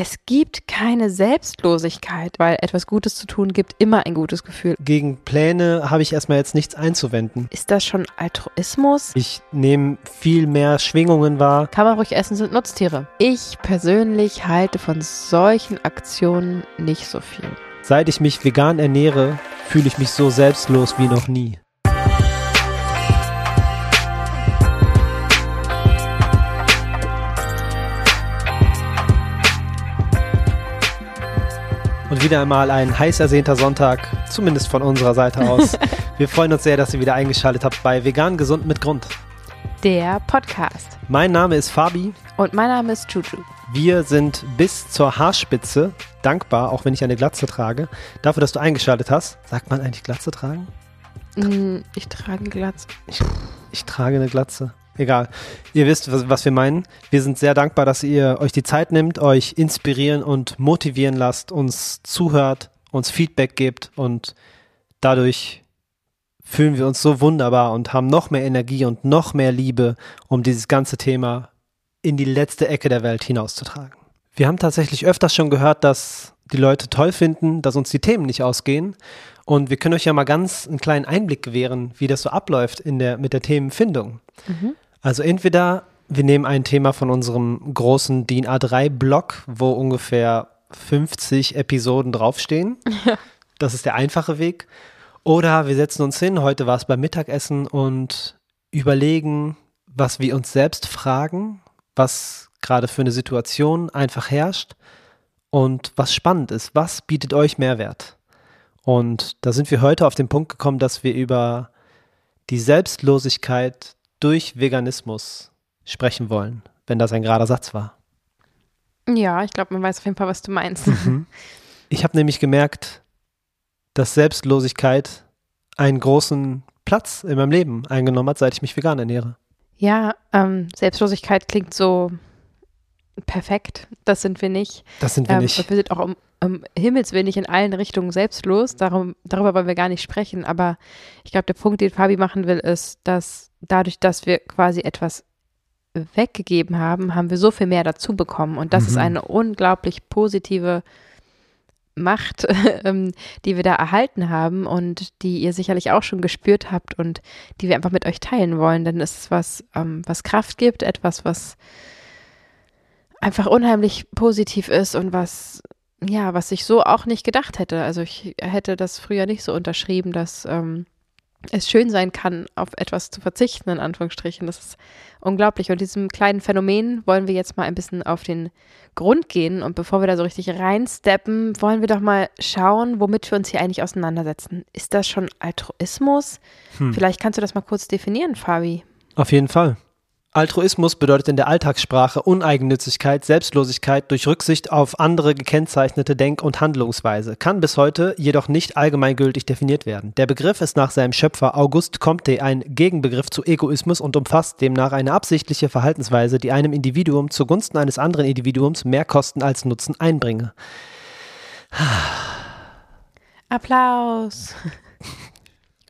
Es gibt keine Selbstlosigkeit, weil etwas Gutes zu tun gibt immer ein gutes Gefühl. Gegen Pläne habe ich erstmal jetzt nichts einzuwenden. Ist das schon Altruismus? Ich nehme viel mehr Schwingungen wahr. Kann man ruhig essen, sind Nutztiere. Ich persönlich halte von solchen Aktionen nicht so viel. Seit ich mich vegan ernähre, fühle ich mich so selbstlos wie noch nie. Und wieder einmal ein heiß ersehnter Sonntag, zumindest von unserer Seite aus. Wir freuen uns sehr, dass ihr wieder eingeschaltet habt bei Vegan Gesund mit Grund. Der Podcast. Mein Name ist Fabi. Und mein Name ist Juju. Wir sind bis zur Haarspitze dankbar, auch wenn ich eine Glatze trage, dafür, dass du eingeschaltet hast. Sagt man eigentlich Glatze tragen? Mm, ich trage eine Glatze. Ich, ich trage eine Glatze. Egal. Ihr wisst, was, was, wir meinen. Wir sind sehr dankbar, dass ihr euch die Zeit nimmt, euch inspirieren und motivieren lasst, uns zuhört, uns Feedback gebt und dadurch fühlen wir uns so wunderbar und haben noch mehr Energie und noch mehr Liebe, um dieses ganze Thema in die letzte Ecke der Welt hinauszutragen. Wir haben tatsächlich öfters schon gehört, dass die Leute toll finden, dass uns die Themen nicht ausgehen. Und wir können euch ja mal ganz einen kleinen Einblick gewähren, wie das so abläuft in der, mit der Themenfindung. Mhm. Also entweder wir nehmen ein Thema von unserem großen DIN A3-Block, wo ungefähr 50 Episoden draufstehen. Ja. Das ist der einfache Weg. Oder wir setzen uns hin, heute war es beim Mittagessen und überlegen, was wir uns selbst fragen, was gerade für eine Situation einfach herrscht und was spannend ist, was bietet euch Mehrwert. Und da sind wir heute auf den Punkt gekommen, dass wir über die Selbstlosigkeit durch Veganismus sprechen wollen, wenn das ein gerader Satz war. Ja, ich glaube, man weiß auf jeden Fall, was du meinst. Mhm. Ich habe nämlich gemerkt, dass Selbstlosigkeit einen großen Platz in meinem Leben eingenommen hat, seit ich mich vegan ernähre. Ja, ähm, Selbstlosigkeit klingt so perfekt. Das sind wir nicht. Das sind wir ähm, nicht. Wir sind auch um, um Himmels Willen nicht in allen Richtungen selbstlos. Darum, darüber wollen wir gar nicht sprechen. Aber ich glaube, der Punkt, den Fabi machen will, ist, dass dadurch, dass wir quasi etwas weggegeben haben, haben wir so viel mehr dazu bekommen. Und das mhm. ist eine unglaublich positive Macht, ähm, die wir da erhalten haben und die ihr sicherlich auch schon gespürt habt und die wir einfach mit euch teilen wollen. Denn es ist was, ähm, was Kraft gibt, etwas, was einfach unheimlich positiv ist und was, ja, was ich so auch nicht gedacht hätte. Also ich hätte das früher nicht so unterschrieben, dass ähm, es schön sein kann, auf etwas zu verzichten, in Anführungsstrichen. Das ist unglaublich. Und diesem kleinen Phänomen wollen wir jetzt mal ein bisschen auf den Grund gehen. Und bevor wir da so richtig reinsteppen, wollen wir doch mal schauen, womit wir uns hier eigentlich auseinandersetzen. Ist das schon Altruismus? Hm. Vielleicht kannst du das mal kurz definieren, Fabi. Auf jeden Fall. Altruismus bedeutet in der Alltagssprache Uneigennützigkeit, Selbstlosigkeit durch Rücksicht auf andere gekennzeichnete Denk- und Handlungsweise, kann bis heute jedoch nicht allgemeingültig definiert werden. Der Begriff ist nach seinem Schöpfer Auguste Comte ein Gegenbegriff zu Egoismus und umfasst demnach eine absichtliche Verhaltensweise, die einem Individuum zugunsten eines anderen Individuums mehr Kosten als Nutzen einbringe. Applaus.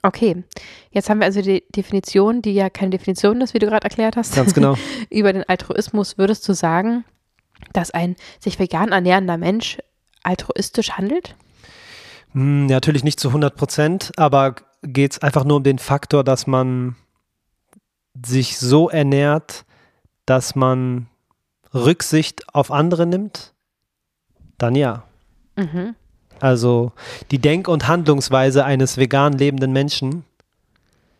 Okay, jetzt haben wir also die Definition, die ja keine Definition ist, wie du gerade erklärt hast. Ganz genau. Über den Altruismus würdest du sagen, dass ein sich vegan ernährender Mensch altruistisch handelt? Hm, natürlich nicht zu 100 Prozent, aber geht es einfach nur um den Faktor, dass man sich so ernährt, dass man Rücksicht auf andere nimmt? Dann ja. Mhm. Also die Denk- und Handlungsweise eines vegan lebenden Menschen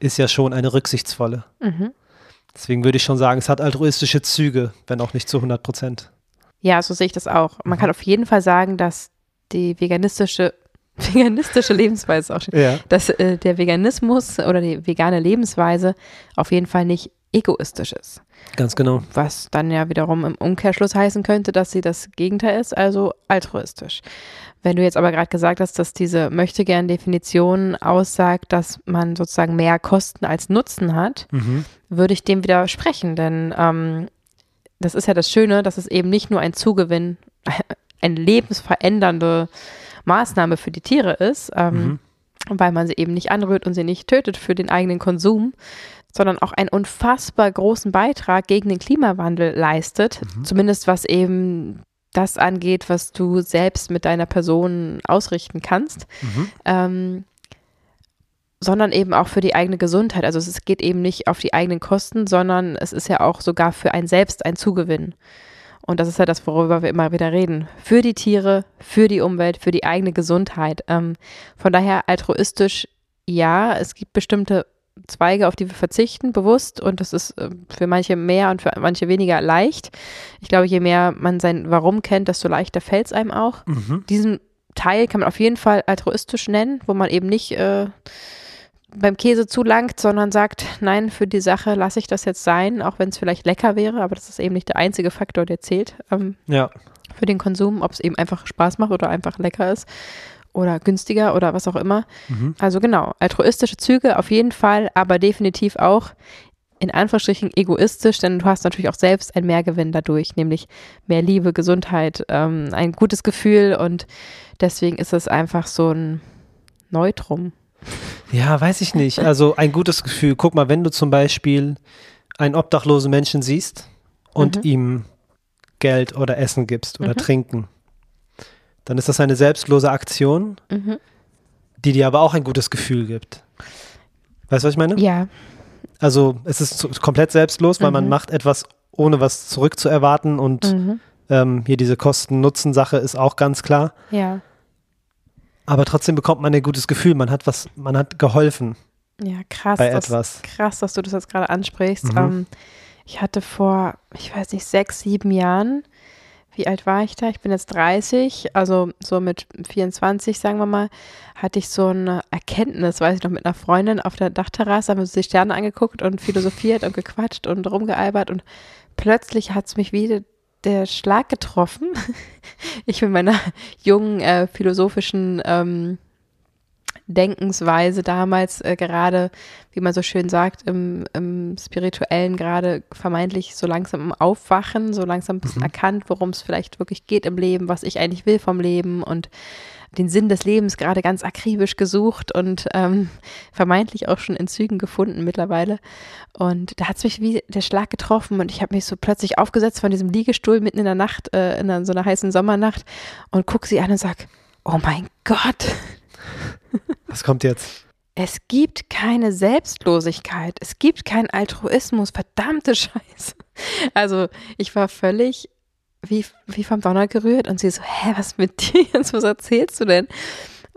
ist ja schon eine rücksichtsvolle. Mhm. Deswegen würde ich schon sagen, es hat altruistische Züge, wenn auch nicht zu 100 Prozent. Ja, so sehe ich das auch. Man mhm. kann auf jeden Fall sagen, dass die veganistische veganistische Lebensweise auch schon, ja. dass äh, der Veganismus oder die vegane Lebensweise auf jeden Fall nicht egoistisch ist. Ganz genau. Was dann ja wiederum im Umkehrschluss heißen könnte, dass sie das Gegenteil ist, also altruistisch. Wenn du jetzt aber gerade gesagt hast, dass diese Möchtegern-Definition aussagt, dass man sozusagen mehr Kosten als Nutzen hat, mhm. würde ich dem widersprechen, denn ähm, das ist ja das Schöne, dass es eben nicht nur ein Zugewinn, eine lebensverändernde Maßnahme für die Tiere ist, ähm, mhm. weil man sie eben nicht anrührt und sie nicht tötet für den eigenen Konsum, sondern auch einen unfassbar großen Beitrag gegen den Klimawandel leistet, mhm. zumindest was eben das angeht, was du selbst mit deiner Person ausrichten kannst, Mhm. ähm, sondern eben auch für die eigene Gesundheit. Also es geht eben nicht auf die eigenen Kosten, sondern es ist ja auch sogar für ein Selbst ein Zugewinn. Und das ist ja das, worüber wir immer wieder reden. Für die Tiere, für die Umwelt, für die eigene Gesundheit. Ähm, von daher altruistisch, ja, es gibt bestimmte Zweige, auf die wir verzichten, bewusst. Und das ist äh, für manche mehr und für manche weniger leicht. Ich glaube, je mehr man sein Warum kennt, desto leichter fällt es einem auch. Mhm. Diesen Teil kann man auf jeden Fall altruistisch nennen, wo man eben nicht äh, beim Käse zulangt, sondern sagt, nein, für die Sache lasse ich das jetzt sein, auch wenn es vielleicht lecker wäre, aber das ist eben nicht der einzige Faktor, der zählt ähm, Ja. für den Konsum, ob es eben einfach Spaß macht oder einfach lecker ist oder günstiger oder was auch immer. Mhm. Also genau, altruistische Züge auf jeden Fall, aber definitiv auch in Anführungsstrichen egoistisch, denn du hast natürlich auch selbst einen Mehrgewinn dadurch, nämlich mehr Liebe, Gesundheit, ähm, ein gutes Gefühl und deswegen ist es einfach so ein Neutrum. Ja, weiß ich nicht. Also ein gutes Gefühl. Guck mal, wenn du zum Beispiel einen obdachlosen Menschen siehst und Mhm. ihm Geld oder Essen gibst oder Mhm. Trinken, dann ist das eine selbstlose Aktion, Mhm. die dir aber auch ein gutes Gefühl gibt. Weißt du, was ich meine? Ja, Also es ist komplett selbstlos, weil man Mhm. macht etwas, ohne was zurückzuerwarten und mhm. ähm, hier diese Kosten-Nutzen-Sache ist auch ganz klar. ja, Aber trotzdem bekommt man ein gutes Gefühl. Man hat was, man hat geholfen ja, krass. bei das, etwas. Krass, dass du das jetzt gerade ansprichst. Mhm. Ähm, ich hatte vor, ich weiß nicht, sechs, sieben Jahren, wie alt war ich da? Ich bin jetzt 30, also so mit 24, sagen wir mal, hatte ich so eine Erkenntnis, weiß ich noch, mit einer Freundin auf der Dachterrasse, haben wir uns die Sterne angeguckt und philosophiert und gequatscht und rumgealbert und plötzlich hat es mich wieder der Schlag getroffen. Ich mit meiner jungen äh, philosophischen ähm, Denkensweise damals äh, gerade, wie man so schön sagt, im, im spirituellen gerade vermeintlich so langsam im Aufwachen, so langsam ein bisschen Mhm. erkannt, worum es vielleicht wirklich geht im Leben, was ich eigentlich will vom Leben und den Sinn des Lebens gerade ganz akribisch gesucht und ähm, vermeintlich auch schon in Zügen gefunden mittlerweile. Und da hat es mich wie der Schlag getroffen und ich habe mich so plötzlich aufgesetzt von diesem Liegestuhl mitten in der Nacht, äh, in einer, so einer heißen Sommernacht und gucke sie an und sag, oh mein Gott, Was kommt jetzt? es gibt keine Selbstlosigkeit, es gibt keinen Altruismus, verdammte Scheiße. Also ich war völlig wie, wie vom Donner gerührt und sie so, hä, was mit dir jetzt, was erzählst du denn?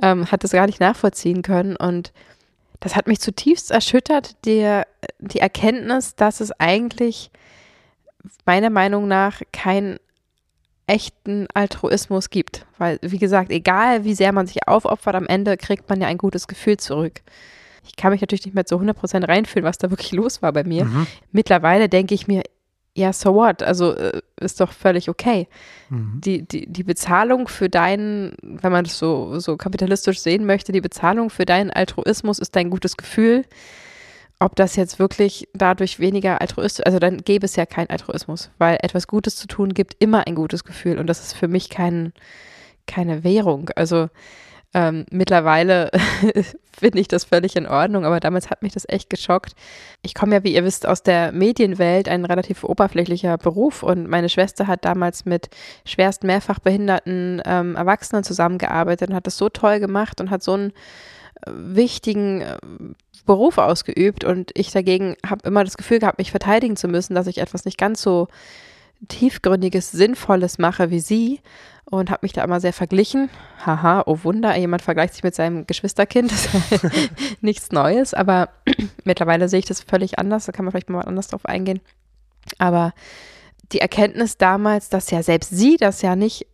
Ähm, hat das gar nicht nachvollziehen können und das hat mich zutiefst erschüttert, die, die Erkenntnis, dass es eigentlich meiner Meinung nach keinen echten Altruismus gibt. Weil, wie gesagt, egal wie sehr man sich aufopfert, am Ende kriegt man ja ein gutes Gefühl zurück. Ich kann mich natürlich nicht mehr zu 100% reinfühlen, was da wirklich los war bei mir. Mhm. Mittlerweile denke ich mir, ja, so what? Also äh, ist doch völlig okay. Mhm. Die, die, die Bezahlung für deinen, wenn man das so, so kapitalistisch sehen möchte, die Bezahlung für deinen Altruismus ist dein gutes Gefühl. Ob das jetzt wirklich dadurch weniger altruistisch, also dann gäbe es ja keinen Altruismus, weil etwas Gutes zu tun gibt immer ein gutes Gefühl und das ist für mich kein, keine Währung. Also ähm, mittlerweile finde ich das völlig in Ordnung, aber damals hat mich das echt geschockt. Ich komme ja, wie ihr wisst, aus der Medienwelt, ein relativ oberflächlicher Beruf und meine Schwester hat damals mit schwerst mehrfach behinderten ähm, Erwachsenen zusammengearbeitet und hat das so toll gemacht und hat so äh, wichtigen äh, Beruf ausgeübt und ich dagegen habe immer das Gefühl gehabt, mich verteidigen zu müssen, dass ich etwas nicht ganz so tiefgründiges, sinnvolles mache wie sie und habe mich da immer sehr verglichen. Haha, oh Wunder, jemand vergleicht sich mit seinem Geschwisterkind, das ist nichts Neues, aber mittlerweile sehe ich das völlig anders, da kann man vielleicht mal anders drauf eingehen. Aber die Erkenntnis damals, dass ja selbst sie das ja nicht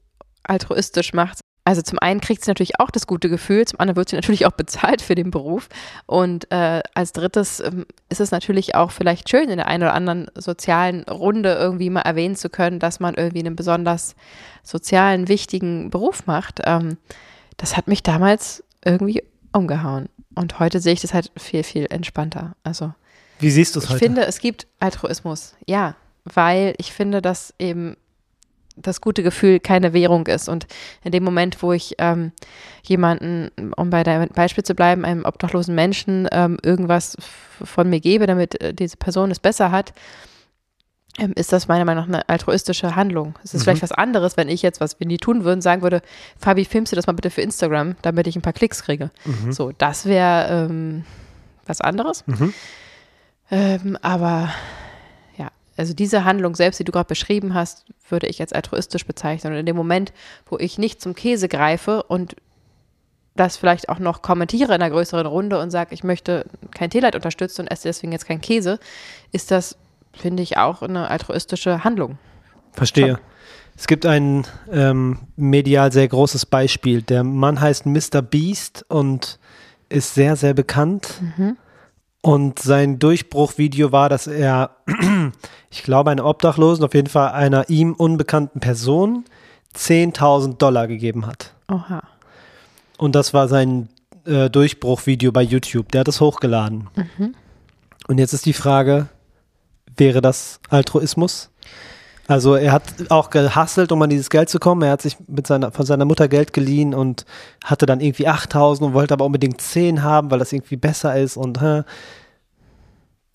altruistisch macht. Also zum einen kriegt sie natürlich auch das gute Gefühl, zum anderen wird sie natürlich auch bezahlt für den Beruf. Und äh, als drittes ähm, ist es natürlich auch vielleicht schön, in der einen oder anderen sozialen Runde irgendwie mal erwähnen zu können, dass man irgendwie einen besonders sozialen, wichtigen Beruf macht. Ähm, das hat mich damals irgendwie umgehauen. Und heute sehe ich das halt viel, viel entspannter. Also Wie siehst du es ich heute? finde, es gibt Altruismus, ja, weil ich finde, dass eben das gute Gefühl keine Währung ist. Und in dem Moment, wo ich ähm, jemanden, um bei deinem Beispiel zu bleiben, einem obdachlosen Menschen ähm, irgendwas von mir gebe, damit äh, diese Person es besser hat, ähm, ist das meiner Meinung nach eine altruistische Handlung. Es ist Mhm. vielleicht was anderes, wenn ich jetzt, was wir nie tun würden, sagen würde, Fabi, filmst du das mal bitte für Instagram, damit ich ein paar Klicks kriege. Mhm. So, das wäre ähm, was anderes. Mhm. Ähm, aber also diese Handlung selbst, die du gerade beschrieben hast, würde ich als altruistisch bezeichnen. Und in dem Moment, wo ich nicht zum Käse greife und das vielleicht auch noch kommentiere in einer größeren Runde und sage, ich möchte kein Teeleid unterstützen und esse deswegen jetzt keinen Käse, ist das, finde ich, auch eine altruistische Handlung. Verstehe. Es gibt ein ähm, medial sehr großes Beispiel. Der Mann heißt Mr. Beast und ist sehr, sehr bekannt. Und sein Durchbruchvideo war, dass er, ich glaube, einer Obdachlosen, auf jeden Fall einer ihm unbekannten Person, 10.000 Dollar gegeben hat. Oha. Und das war sein äh, Durchbruchvideo bei YouTube. Der hat es hochgeladen. Und jetzt ist die Frage, wäre das Altruismus? Also er hat auch gehustelt, um an dieses Geld zu kommen. Er hat sich mit seiner, von seiner Mutter Geld geliehen und hatte dann irgendwie 8000 und wollte aber unbedingt 10 haben, weil das irgendwie besser ist. Und hä.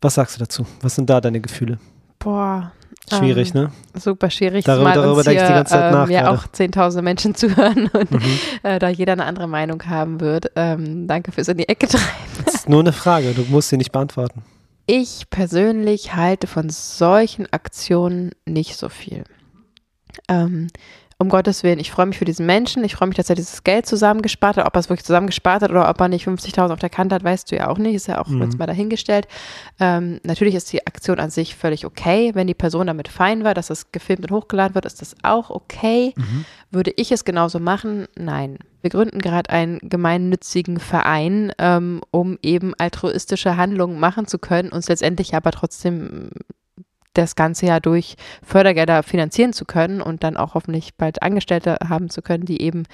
was sagst du dazu? Was sind da deine Gefühle? Boah. Schwierig, ähm, ne? Super schwierig. Darüber- darüber denke ich die ganze Zeit ähm, nach Ja, gerade. auch zehntausende Menschen zuhören und Mhm. äh, da jeder eine andere Meinung haben wird. Ähm, danke fürs in die Ecke treiben. Das ist nur eine Frage, du musst sie nicht beantworten. Ich persönlich halte von solchen Aktionen nicht so viel. Ähm, um Gottes Willen, ich freue mich für diesen Menschen. Ich freue mich, dass er dieses Geld zusammengespart hat. Ob er es wirklich zusammengespart hat oder ob er nicht 50.000 auf der Kante hat, weißt du ja auch nicht. Ist ja auch Mhm. jetzt mal dahingestellt. Ähm, natürlich ist die Aktion an sich völlig okay. Wenn die Person damit fein war, dass es gefilmt und hochgeladen wird, ist das auch okay. Würde ich es genauso machen? Nein. Wir gründen gerade einen gemeinnützigen Verein, ähm, um eben altruistische Handlungen machen zu können, uns letztendlich aber trotzdem das ganze Jahr durch Fördergelder finanzieren zu können und dann auch hoffentlich bald Angestellte haben zu können, die eben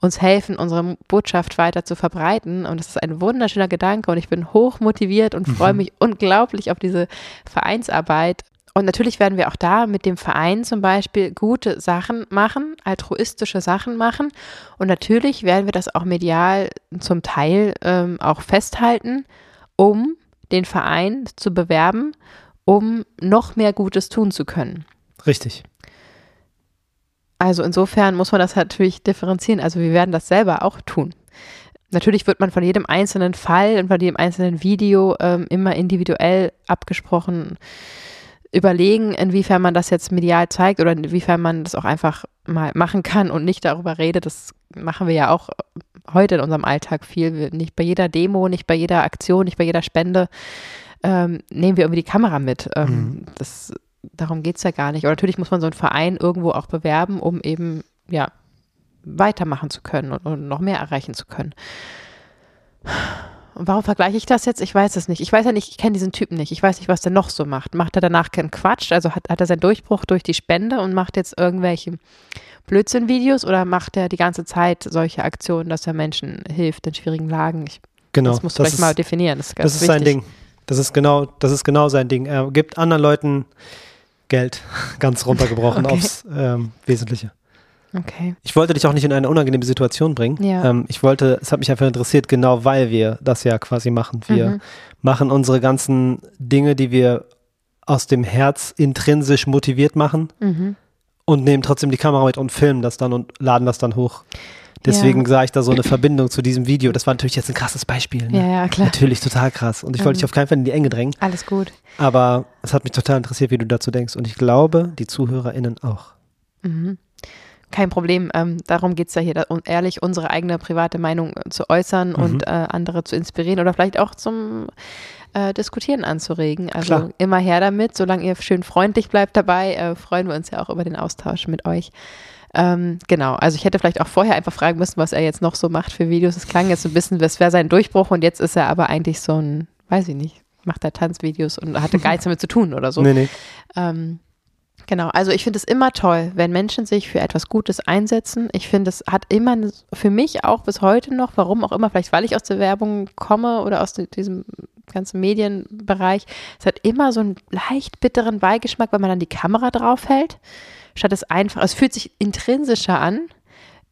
uns helfen, unsere Botschaft weiter zu verbreiten. Und das ist ein wunderschöner Gedanke und ich bin hoch motiviert und freue mich unglaublich auf diese Vereinsarbeit. Und natürlich werden wir auch da mit dem Verein zum Beispiel gute Sachen machen, altruistische Sachen machen. Und natürlich werden wir das auch medial zum Teil ähm, auch festhalten, um den Verein zu bewerben, um noch mehr Gutes tun zu können. Richtig. Also insofern muss man das natürlich differenzieren. Also wir werden das selber auch tun. Natürlich wird man von jedem einzelnen Fall und von jedem einzelnen Video ähm, immer individuell abgesprochen überlegen, inwiefern man das jetzt medial zeigt oder inwiefern man das auch einfach mal machen kann und nicht darüber redet. Das machen wir ja auch heute in unserem Alltag viel. Nicht bei jeder Demo, nicht bei jeder Aktion, nicht bei jeder Spende ähm, nehmen wir irgendwie die Kamera mit. Ähm, Mhm. das, darum geht es ja gar nicht. Und natürlich muss man so einen Verein irgendwo auch bewerben, um eben, ja, weitermachen zu können und, und noch mehr erreichen zu können. Und warum vergleiche ich das jetzt? Ich weiß es nicht. Ich weiß ja nicht, ich kenne diesen Typen nicht. Ich weiß nicht, was der noch so macht. Macht er danach keinen Quatsch? Also hat, hat er seinen Durchbruch durch die Spende und macht jetzt irgendwelche Blödsinn-Videos oder macht er die ganze Zeit solche Aktionen, dass er Menschen hilft in schwierigen Lagen? Ich, Genau. das musst du vielleicht ist, mal definieren. Das ist, das ist sein. Ding. Das ist genau, das ist genau sein Ding. Er gibt anderen Leuten Geld, ganz runtergebrochen Okay. aufs ähm, Wesentliche. Okay. Ich wollte dich auch nicht in eine unangenehme Situation bringen. Ja. Ähm, ich wollte, es hat mich einfach interessiert, genau weil wir das ja quasi machen. Wir Mhm. machen unsere ganzen Dinge, die wir aus dem Herz intrinsisch motiviert machen Mhm. und nehmen trotzdem die Kamera mit und filmen das dann und laden das dann hoch. Deswegen Ja. sah ich da so eine Verbindung zu diesem Video. Das war natürlich jetzt ein krasses Beispiel. Ne? Ja, ja, klar. Natürlich total krass. Und ich wollte Ähm. dich auf keinen Fall in die Enge drängen. Alles gut. Aber es hat mich total interessiert, wie du dazu denkst. Und ich glaube, die ZuhörerInnen auch. Mhm. Kein Problem. Ähm, darum geht es ja hier, da, um ehrlich unsere eigene private Meinung äh, zu äußern Mhm. und äh, andere zu inspirieren oder vielleicht auch zum äh, Diskutieren anzuregen. Also Klar. immer her damit. Solange ihr schön freundlich bleibt dabei, äh, freuen wir uns ja auch über den Austausch mit euch. Ähm, genau, also ich hätte vielleicht auch vorher einfach fragen müssen, was er jetzt noch so macht für Videos. Es klang jetzt so ein bisschen, das wäre sein Durchbruch und jetzt ist er aber eigentlich so ein, weiß ich nicht, macht er Tanzvideos und hatte gar nichts damit zu tun oder so. Nee, nee. Ähm, genau, also ich finde es immer toll, wenn Menschen sich für etwas Gutes einsetzen. Ich finde, es hat immer für mich auch bis heute noch, warum auch immer, vielleicht weil ich aus der Werbung komme oder aus di- diesem ganzen Medienbereich, es hat immer so einen leicht bitteren Beigeschmack, wenn man dann die Kamera draufhält, statt es einfach, es fühlt sich intrinsischer an,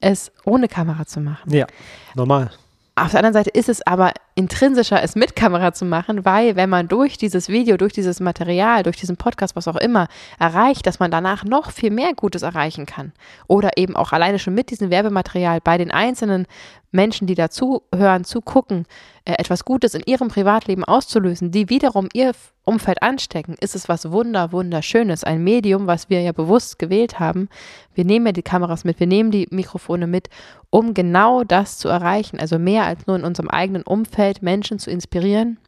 es ohne Kamera zu machen. Ja, normal. auf der anderen Seite ist es aber intrinsischer, es mit Kamera zu machen, weil wenn man durch dieses Video, durch dieses Material, durch diesen Podcast, was auch immer, erreicht, dass man danach noch viel mehr Gutes erreichen kann. Oder eben auch alleine schon mit diesem Werbematerial bei den einzelnen Menschen, die dazuhören, zugucken, äh, etwas Gutes in ihrem Privatleben auszulösen, die wiederum ihr Umfeld anstecken, ist es was wunder, wunderschönes. Ein Medium, was wir ja bewusst gewählt haben. Wir nehmen ja die Kameras mit, wir nehmen die Mikrofone mit, um genau das zu erreichen. Also mehr als nur in unserem eigenen Umfeld Menschen zu inspirieren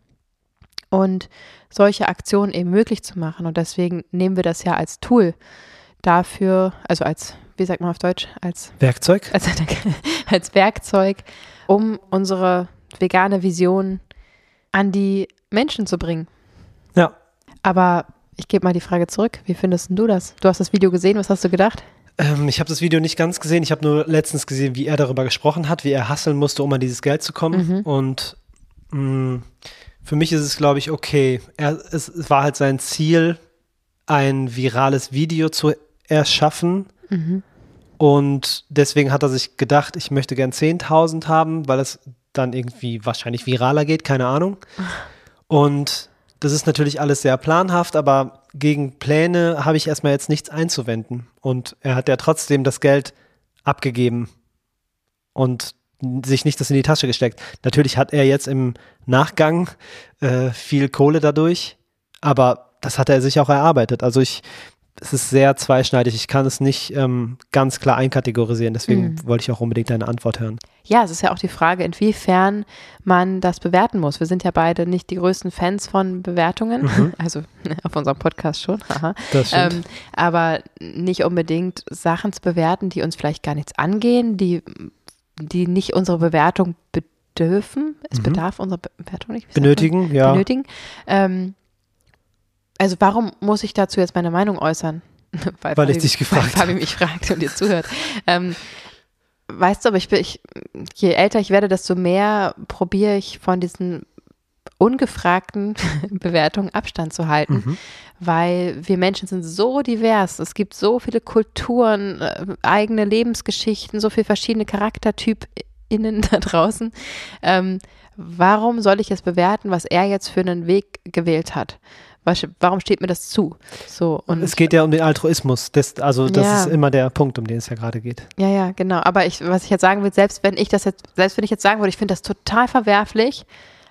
und solche Aktionen eben möglich zu machen. Und deswegen nehmen wir das ja als Tool dafür, also als wie sagt man auf Deutsch, als Werkzeug? Als, als Werkzeug, um unsere vegane Vision an die Menschen zu bringen. Aber ich gebe mal die Frage zurück. Wie findest du das? Du hast das Video gesehen, was hast du gedacht? Ähm, ich habe das Video nicht ganz gesehen. Ich habe nur letztens gesehen, wie er darüber gesprochen hat, wie er hasseln musste, um an dieses Geld zu kommen. Mhm. Und mh, mm, für mich ist es, glaube ich, okay. Er, es, es war halt sein Ziel, ein virales Video zu erschaffen, Mhm. Und deswegen hat er sich gedacht, ich möchte gern 10.000 haben, weil es dann irgendwie wahrscheinlich viraler geht, keine Ahnung. Und das ist natürlich alles sehr planhaft, aber gegen Pläne habe ich erstmal jetzt nichts einzuwenden. Und er hat ja trotzdem das Geld abgegeben und sich nicht das in die Tasche gesteckt. Natürlich hat er jetzt im Nachgang äh, viel Kohle dadurch, aber das hat er sich auch erarbeitet. Also ich es ist sehr zweischneidig. Ich kann es nicht ähm, ganz klar einkategorisieren. Deswegen mhm. wollte ich auch unbedingt deine Antwort hören. Ja, es ist ja auch die Frage, inwiefern man das bewerten muss. Wir sind ja beide nicht die größten Fans von Bewertungen. Mhm. Also auf unserem Podcast schon. Das ähm, aber nicht unbedingt Sachen zu bewerten, die uns vielleicht gar nichts angehen, die, die nicht unsere Bewertung bedürfen. Es mhm. bedarf unserer Bewertung nicht. Benötigen, ja. Benötigen. Ähm, also warum muss ich dazu jetzt meine Meinung äußern? weil, weil ich dich gefragt habe. Weil Fabi mich fragt und dir zuhört. Ähm, weißt du, aber ich bin, ich, je älter ich werde, desto mehr probiere ich von diesen ungefragten Bewertungen Abstand zu halten, mhm. weil wir Menschen sind so divers. Es gibt so viele Kulturen, äh, eigene Lebensgeschichten, so viele verschiedene Charaktertypinnen da draußen. Ähm, warum soll ich jetzt bewerten, was er jetzt für einen Weg gewählt hat? Warum steht mir das zu? So, und es geht ja um den Altruismus. Das, also das ja. ist immer der Punkt, um den es ja gerade geht. Ja, ja, genau. Aber ich, was ich jetzt sagen will, selbst wenn ich das jetzt, selbst wenn ich jetzt sagen würde, ich finde das total verwerflich,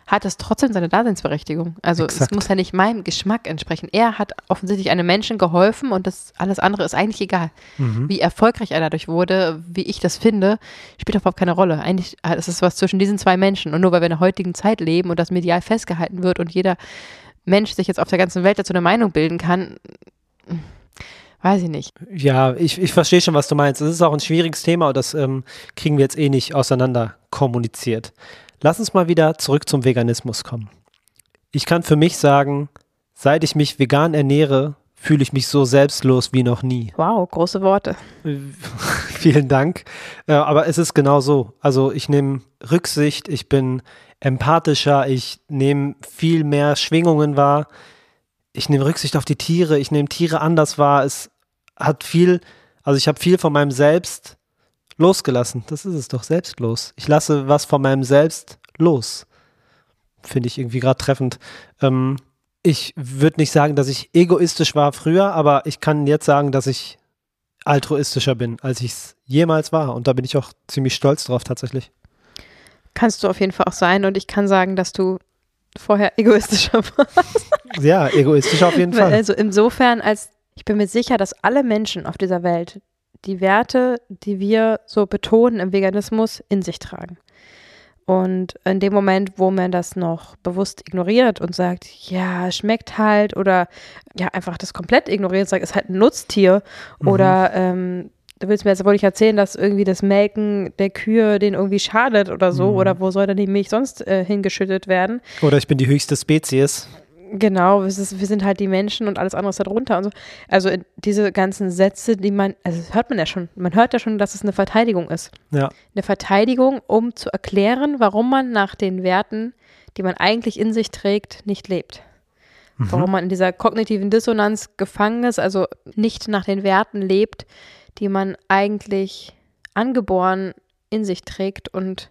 hat das trotzdem seine Daseinsberechtigung. Also Exakt. es muss ja nicht meinem Geschmack entsprechen. Er hat offensichtlich einem Menschen geholfen und das alles andere ist eigentlich egal. Mhm. Wie erfolgreich er dadurch wurde, wie ich das finde, spielt überhaupt keine Rolle. Eigentlich ist es was zwischen diesen zwei Menschen. Und nur weil wir in der heutigen Zeit leben und das medial festgehalten wird und jeder Mensch sich jetzt auf der ganzen Welt dazu eine Meinung bilden kann, weiß ich nicht. Ja, ich, ich verstehe schon, was du meinst. Es ist auch ein schwieriges Thema und das ähm, kriegen wir jetzt eh nicht auseinander kommuniziert. Lass uns mal wieder zurück zum Veganismus kommen. Ich kann für mich sagen, seit ich mich vegan ernähre, fühle ich mich so selbstlos wie noch nie. Wow, große Worte. Vielen Dank. Äh, aber es ist genau so. Also ich nehme Rücksicht, ich bin empathischer, ich nehme viel mehr Schwingungen wahr, ich nehme Rücksicht auf die Tiere, ich nehme Tiere anders wahr. Es hat viel, also ich habe viel von meinem Selbst losgelassen. Das ist es doch, selbstlos. Ich lasse was von meinem Selbst los. Finde ich irgendwie gerade treffend. Ähm, ich würde nicht sagen, dass ich egoistisch war früher, aber ich kann jetzt sagen, dass ich altruistischer bin, als ich es jemals war. Und da bin ich auch ziemlich stolz drauf tatsächlich. Kannst du auf jeden Fall auch sein. Und ich kann sagen, dass du vorher egoistischer warst. Ja, egoistischer auf jeden Fall. Also insofern, als ich bin mir sicher, dass alle Menschen auf dieser Welt die Werte, die wir so betonen im Veganismus, in sich tragen. Und in dem Moment, wo man das noch bewusst ignoriert und sagt, ja, schmeckt halt oder ja, einfach das komplett ignoriert, sagt, ist halt ein Nutztier mhm. oder ähm, du willst mir jetzt wohl nicht erzählen, dass irgendwie das Melken der Kühe denen irgendwie schadet oder so mhm. oder wo soll dann die Milch sonst äh, hingeschüttet werden? Oder ich bin die höchste Spezies. Genau, ist, wir sind halt die Menschen und alles andere ist da drunter und so. Also diese ganzen Sätze, die man, also das hört man ja schon, man hört ja schon, dass es eine Verteidigung ist. Ja. Eine Verteidigung, um zu erklären, warum man nach den Werten, die man eigentlich in sich trägt, nicht lebt. Mhm. Warum man in dieser kognitiven Dissonanz gefangen ist, also nicht nach den Werten lebt, die man eigentlich angeboren in sich trägt und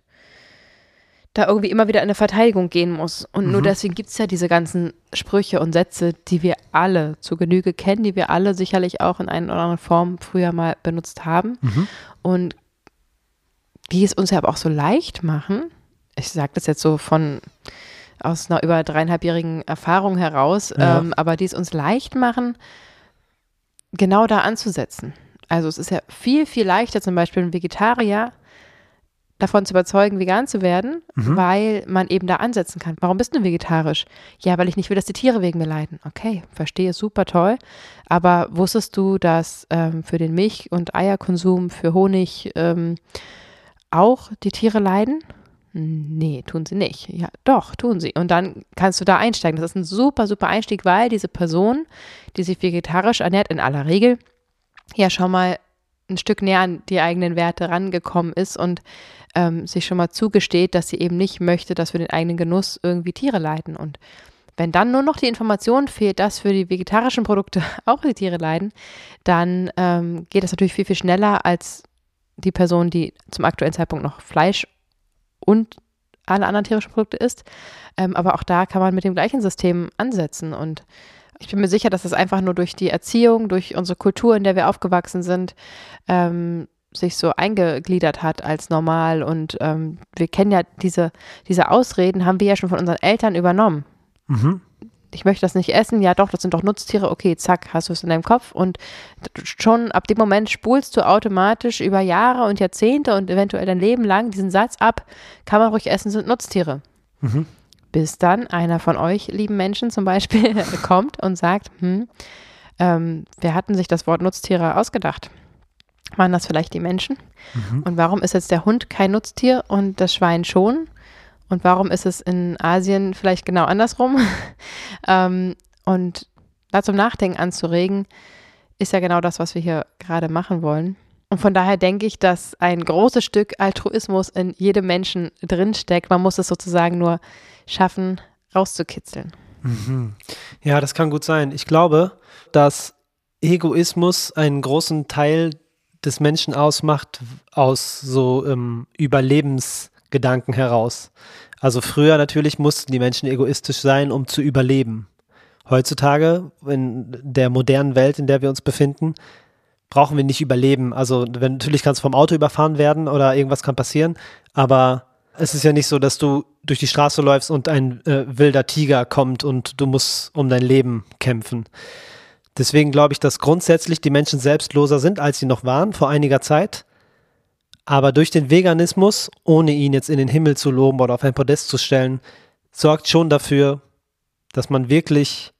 da irgendwie immer wieder in eine Verteidigung gehen muss. Und nur Mhm. deswegen gibt es ja diese ganzen Sprüche und Sätze, die wir alle zu Genüge kennen, die wir alle sicherlich auch in einer oder anderen Form früher mal benutzt haben. Mhm. Und die es uns ja aber auch so leicht machen. Ich sage das jetzt so von aus einer über dreieinhalbjährigen Erfahrung heraus, Ja. ähm, aber die es uns leicht machen, genau da anzusetzen. Also es ist ja viel, viel leichter, zum Beispiel einen Vegetarier davon zu überzeugen, vegan zu werden, Mhm. weil man eben da ansetzen kann. Warum bist du vegetarisch? Ja, weil ich nicht will, dass die Tiere wegen mir leiden. Okay, verstehe, super toll. Aber wusstest du, dass ähm, für den Milch- und Eierkonsum, für Honig ähm, auch die Tiere leiden? Nee, tun sie nicht. Ja, doch, tun sie. Und dann kannst du da einsteigen. Das ist ein super, super Einstieg, weil diese Person, die sich vegetarisch ernährt, in aller Regel, ja schon mal ein Stück näher an die eigenen Werte rangekommen ist und ähm, sich schon mal zugesteht, dass sie eben nicht möchte, dass für den eigenen Genuss irgendwie Tiere leiden. Und wenn dann nur noch die Information fehlt, dass für die vegetarischen Produkte auch die Tiere leiden, dann ähm, geht das natürlich viel, viel schneller als die Person, die zum aktuellen Zeitpunkt noch Fleisch und alle anderen tierischen Produkte isst. Ähm, aber auch da kann man mit dem gleichen System ansetzen. Und ich bin mir sicher, dass das einfach nur durch die Erziehung, durch unsere Kultur, in der wir aufgewachsen sind, ähm, sich so eingegliedert hat als normal. Und ähm, wir kennen ja diese, diese Ausreden, haben wir ja schon von unseren Eltern übernommen. Mhm. Ich möchte das nicht essen, ja doch, das sind doch Nutztiere, okay, zack, hast du es in deinem Kopf und schon ab dem Moment spulst du automatisch über Jahre und Jahrzehnte und eventuell dein Leben lang diesen Satz ab, kann man ruhig essen, sind Nutztiere. Mhm. Bis dann einer von euch, lieben Menschen zum Beispiel, kommt und sagt, hm, ähm, wer hatten sich das Wort Nutztiere ausgedacht? Waren das vielleicht die Menschen? Mhm. Und warum ist jetzt der Hund kein Nutztier und das Schwein schon? Und warum ist es in Asien vielleicht genau andersrum? ähm, und da zum Nachdenken anzuregen, ist ja genau das, was wir hier gerade machen wollen. Und von daher denke ich, dass ein großes Stück Altruismus in jedem Menschen drinsteckt. Man muss es sozusagen nur schaffen, rauszukitzeln. Mhm. Ja, das kann gut sein. Ich glaube, dass Egoismus einen großen Teil des Menschen ausmacht, aus so ähm, Überlebensgedanken heraus. Also früher natürlich mussten die Menschen egoistisch sein, um zu überleben. Heutzutage, in der modernen Welt, in der wir uns befinden, brauchen wir nicht überleben. Also wenn, natürlich kann es vom Auto überfahren werden oder irgendwas kann passieren, aber es ist ja nicht so, dass du durch die Straße läufst und ein äh, wilder Tiger kommt und du musst um dein Leben kämpfen. Deswegen glaube ich, dass grundsätzlich die Menschen selbstloser sind, als sie noch waren vor einiger Zeit. Aber durch den Veganismus, ohne ihn jetzt in den Himmel zu loben oder auf ein Podest zu stellen, sorgt schon dafür, dass man wirklich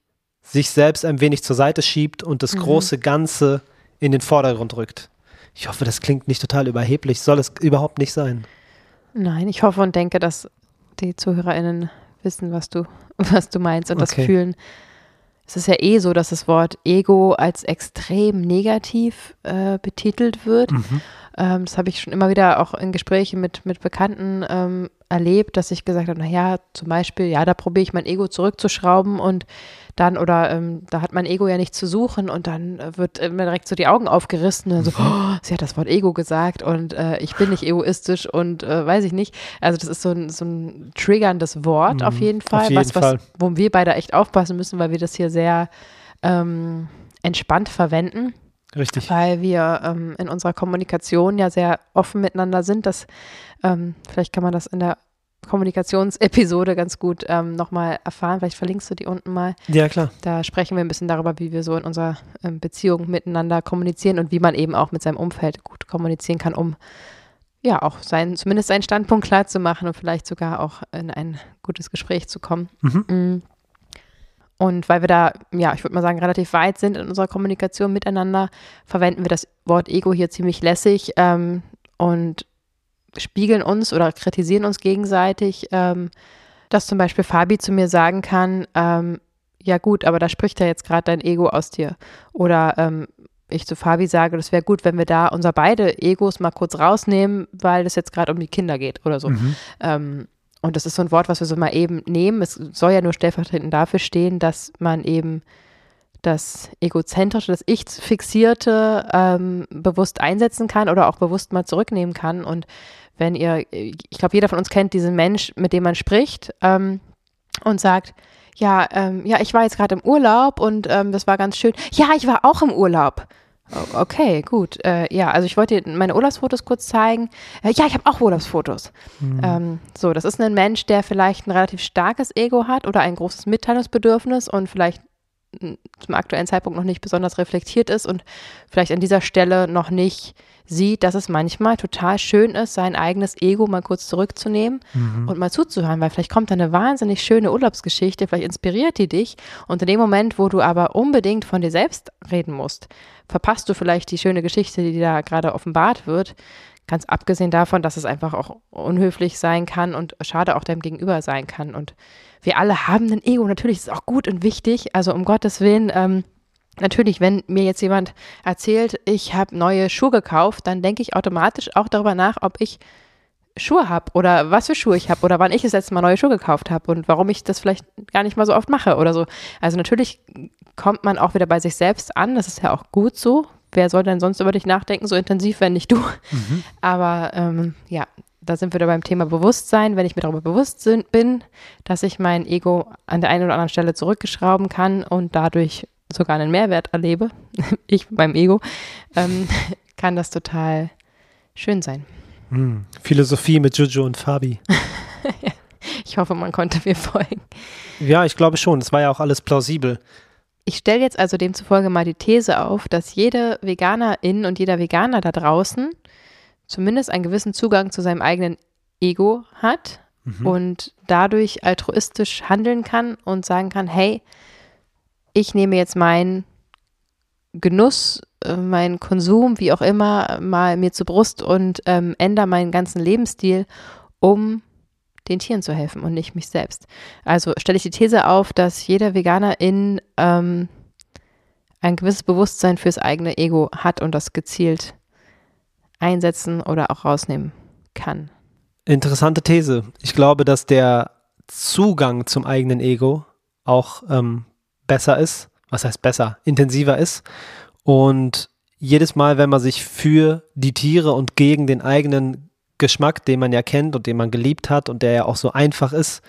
sich selbst ein wenig zur Seite schiebt und das Mhm. große Ganze in den Vordergrund rückt. Ich hoffe, das klingt nicht total überheblich, soll es überhaupt nicht sein. Nein, ich hoffe und denke, dass die ZuhörerInnen wissen, was du, was du meinst und das Okay. fühlen. Es ist ja eh so, dass das Wort Ego als extrem negativ äh, betitelt wird. Mhm. Ähm, das habe ich schon immer wieder auch in Gesprächen mit, mit Bekannten ähm, erlebt, dass ich gesagt habe, naja, zum Beispiel, ja, da probiere ich mein Ego zurückzuschrauben und dann, oder ähm, da hat mein Ego ja nicht zu suchen und dann äh, wird immer direkt so die Augen aufgerissen und so, oh, sie hat das Wort Ego gesagt und äh, ich bin nicht egoistisch und äh, weiß ich nicht. Also das ist so ein, so ein triggerndes Wort auf Mhm, jeden auf Fall, jeden was, was, Fall. wo wir beide echt aufpassen müssen, weil wir das hier sehr ähm, entspannt verwenden Richtig. weil wir ähm, in unserer Kommunikation ja sehr offen miteinander sind. Das, ähm, vielleicht kann man das in der Kommunikationsepisode ganz gut ähm, nochmal erfahren. Vielleicht verlinkst du die unten mal. Ja, klar. Da sprechen wir ein bisschen darüber, wie wir so in unserer ähm, Beziehung miteinander kommunizieren und wie man eben auch mit seinem Umfeld gut kommunizieren kann, um ja auch sein, zumindest seinen Standpunkt klar zu machen und vielleicht sogar auch in ein gutes Gespräch zu kommen. Mhm. Mm. Und weil wir da, ja, ich würde mal sagen, relativ weit sind in unserer Kommunikation miteinander, verwenden wir das Wort Ego hier ziemlich lässig ähm, und spiegeln uns oder kritisieren uns gegenseitig, ähm, dass zum Beispiel Fabi zu mir sagen kann, ähm, ja gut, aber da spricht ja jetzt gerade dein Ego aus dir. Oder ähm, ich zu Fabi sage, das wäre gut, wenn wir da unser beide Egos mal kurz rausnehmen, weil es jetzt gerade um die Kinder geht oder so. Mhm. Ähm, und das ist so ein Wort, was wir so mal eben nehmen. Es soll ja nur stellvertretend dafür stehen, dass man eben das Egozentrische, das Ich-Fixierte ähm, bewusst einsetzen kann oder auch bewusst mal zurücknehmen kann. Und wenn ihr, ich glaube, jeder von uns kennt diesen Mensch, mit dem man spricht ähm, und sagt, ja, ähm, ja, ich war jetzt gerade im Urlaub und ähm, das war ganz schön. Ja, ich war auch im Urlaub. Okay, gut. Äh, ja, also ich wollte dir meine Urlaubsfotos kurz zeigen. Äh, ja, ich habe auch Urlaubsfotos. Mhm. Ähm, so, das ist ein Mensch, der vielleicht ein relativ starkes Ego hat oder ein großes Mitteilungsbedürfnis und vielleicht zum aktuellen Zeitpunkt noch nicht besonders reflektiert ist und vielleicht an dieser Stelle noch nicht sieht, dass es manchmal total schön ist, sein eigenes Ego mal kurz zurückzunehmen mhm. und mal zuzuhören, weil vielleicht kommt da eine wahnsinnig schöne Urlaubsgeschichte, vielleicht inspiriert die dich und in dem Moment, wo du aber unbedingt von dir selbst reden musst, verpasst du vielleicht die schöne Geschichte, die da gerade offenbart wird, ganz abgesehen davon, dass es einfach auch unhöflich sein kann und schade auch deinem Gegenüber sein kann und wir alle haben ein Ego, natürlich ist es auch gut und wichtig, also um Gottes Willen, ähm, Natürlich, wenn mir jetzt jemand erzählt, ich habe neue Schuhe gekauft, dann denke ich automatisch auch darüber nach, ob ich Schuhe habe oder was für Schuhe ich habe oder wann ich das letzte Mal neue Schuhe gekauft habe und warum ich das vielleicht gar nicht mal so oft mache oder so. Also natürlich kommt man auch wieder bei sich selbst an, das ist ja auch gut so. Wer soll denn sonst über dich nachdenken, so intensiv, wenn nicht du? Mhm. Aber ähm, ja, da sind wir da beim Thema Bewusstsein. Wenn ich mir darüber bewusst bin, dass ich mein Ego an der einen oder anderen Stelle zurückgeschrauben kann und dadurch sogar einen Mehrwert erlebe, ich beim Ego, ähm, kann das total schön sein. Hm. Philosophie mit Jojo und Fabi. ich hoffe, man konnte mir folgen. Ja, ich glaube schon. Es war ja auch alles plausibel. Ich stelle jetzt also demzufolge mal die These auf, dass jede Veganerin und jeder Veganer da draußen zumindest einen gewissen Zugang zu seinem eigenen Ego hat mhm. und dadurch altruistisch handeln kann und sagen kann, hey, ich nehme jetzt meinen Genuss, äh, meinen Konsum, wie auch immer, mal mir zur Brust und ähm, ändere meinen ganzen Lebensstil, um den Tieren zu helfen und nicht mich selbst. Also stelle ich die These auf, dass jeder Veganerin ähm, ein gewisses Bewusstsein fürs eigene Ego hat und das gezielt einsetzen oder auch rausnehmen kann. Interessante These. Ich glaube, dass der Zugang zum eigenen Ego auch ähm, besser ist. Was heißt besser? Intensiver ist. Und jedes Mal, wenn man sich für die Tiere und gegen den eigenen Geschmack, den man ja kennt und den man geliebt hat und der ja auch so einfach ist,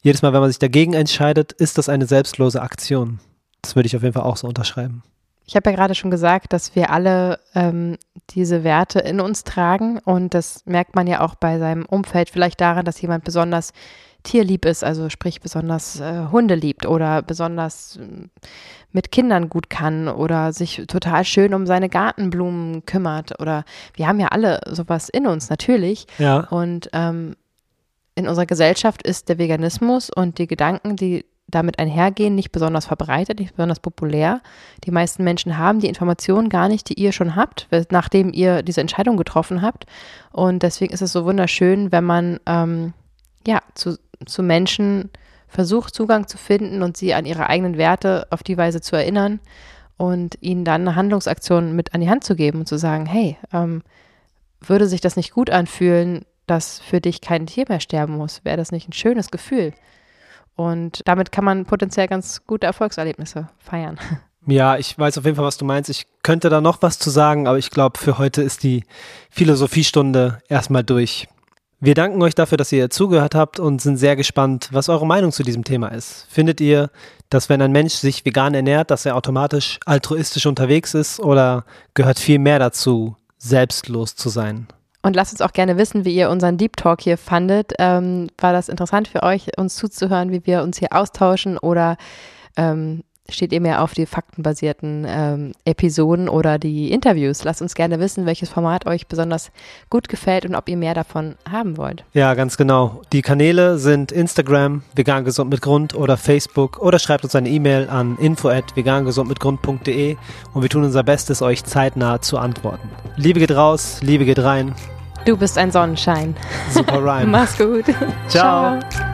jedes Mal, wenn man sich dagegen entscheidet, ist das eine selbstlose Aktion. Das würde ich auf jeden Fall auch so unterschreiben. Ich habe ja gerade schon gesagt, dass wir alle ähm, diese Werte in uns tragen und das merkt man ja auch bei seinem Umfeld vielleicht daran, dass jemand besonders tierlieb ist, also sprich besonders äh, Hunde liebt oder besonders äh, mit Kindern gut kann oder sich total schön um seine Gartenblumen kümmert oder wir haben ja alle sowas in uns natürlich. Ja. Und ähm, in unserer Gesellschaft ist der Veganismus und die Gedanken, die damit einhergehen, nicht besonders verbreitet, nicht besonders populär. Die meisten Menschen haben die Informationen gar nicht, die ihr schon habt, nachdem ihr diese Entscheidung getroffen habt. Und deswegen ist es so wunderschön, wenn man ähm, ja zu zu Menschen versucht, Zugang zu finden und sie an ihre eigenen Werte auf die Weise zu erinnern und ihnen dann eine Handlungsaktion mit an die Hand zu geben und zu sagen, hey, ähm, würde sich das nicht gut anfühlen, dass für dich kein Tier mehr sterben muss? Wäre das nicht ein schönes Gefühl? Und damit kann man potenziell ganz gute Erfolgserlebnisse feiern. Ja, ich weiß auf jeden Fall, was du meinst. Ich könnte da noch was zu sagen, aber ich glaube, für heute ist die Philosophiestunde erstmal durch. Wir danken euch dafür, dass ihr zugehört habt und sind sehr gespannt, was eure Meinung zu diesem Thema ist. Findet ihr, dass wenn ein Mensch sich vegan ernährt, dass er automatisch altruistisch unterwegs ist oder gehört viel mehr dazu, selbstlos zu sein? Und lasst uns auch gerne wissen, wie ihr unseren Deep Talk hier fandet. Ähm, war das interessant für euch, uns zuzuhören, wie wir uns hier austauschen oder ähm, steht ihr mehr auf die faktenbasierten ähm, Episoden oder die Interviews. Lasst uns gerne wissen, welches Format euch besonders gut gefällt und ob ihr mehr davon haben wollt. Ja, ganz genau. Die Kanäle sind Instagram, vegan gesund mit Grund oder Facebook oder schreibt uns eine E-Mail an info at vegangesundmitgrund.de und wir tun unser Bestes, euch zeitnah zu antworten. Liebe geht raus, Liebe geht rein. Du bist ein Sonnenschein. Super Rhyme. Mach's gut. Ciao. Ciao.